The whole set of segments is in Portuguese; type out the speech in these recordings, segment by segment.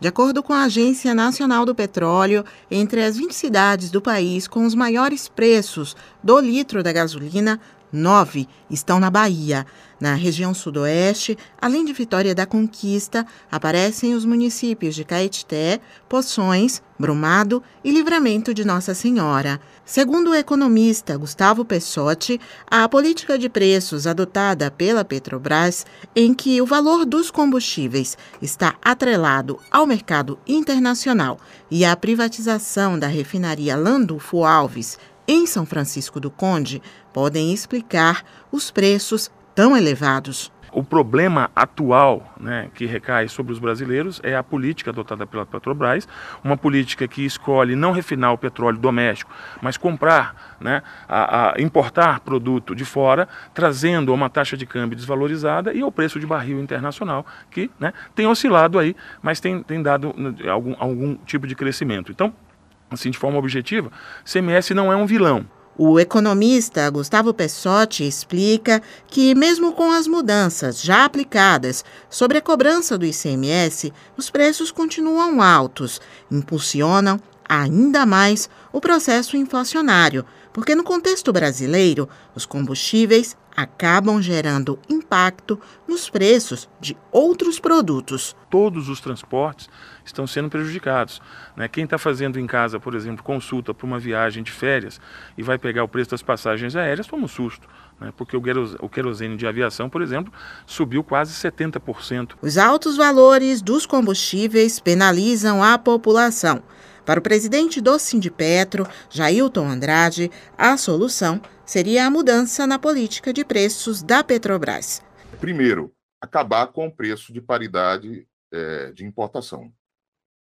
De acordo com a Agência Nacional do Petróleo, entre as 20 cidades do país com os maiores preços do litro da gasolina, nove estão na Bahia. Na região sudoeste, além de Vitória da Conquista, aparecem os municípios de Caetité, Poções, Brumado e Livramento de Nossa Senhora. Segundo o economista Gustavo Pessotti, a política de preços adotada pela Petrobras, em que o valor dos combustíveis está atrelado ao mercado internacional e à privatização da refinaria Landulfo Alves em São Francisco do Conde, podem explicar os preços tão elevados. O problema atual né, que recai sobre os brasileiros é a política adotada pela Petrobras, uma política que escolhe não refinar o petróleo doméstico, mas comprar, né, a, a importar produto de fora, trazendo uma taxa de câmbio desvalorizada e ao preço de barril internacional, que né, tem oscilado aí, mas tem, tem dado né, algum, algum tipo de crescimento. Então, assim, de forma objetiva, CMS não é um vilão. O economista Gustavo Pessotti explica que, mesmo com as mudanças já aplicadas sobre a cobrança do ICMS, os preços continuam altos, impulsionam ainda mais o processo inflacionário, porque no contexto brasileiro, os combustíveis acabam gerando impacto nos preços de outros produtos. Todos os transportes estão sendo prejudicados. Né? Quem está fazendo em casa, por exemplo, consulta para uma viagem de férias e vai pegar o preço das passagens aéreas, toma um susto. Né? Porque o querosene de aviação, por exemplo, subiu quase 70%. Os altos valores dos combustíveis penalizam a população. Para o presidente do Sindipetro, Jailton Andrade, a solução seria a mudança na política de preços da Petrobras. Primeiro, acabar com o preço de paridade é, de importação.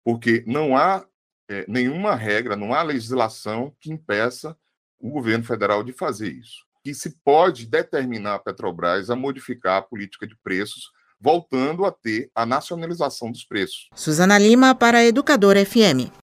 Porque não há é, nenhuma regra, não há legislação que impeça o governo federal de fazer isso. E se pode determinar a Petrobras a modificar a política de preços, voltando a ter a nacionalização dos preços. Suzana Lima para a Educadora FM.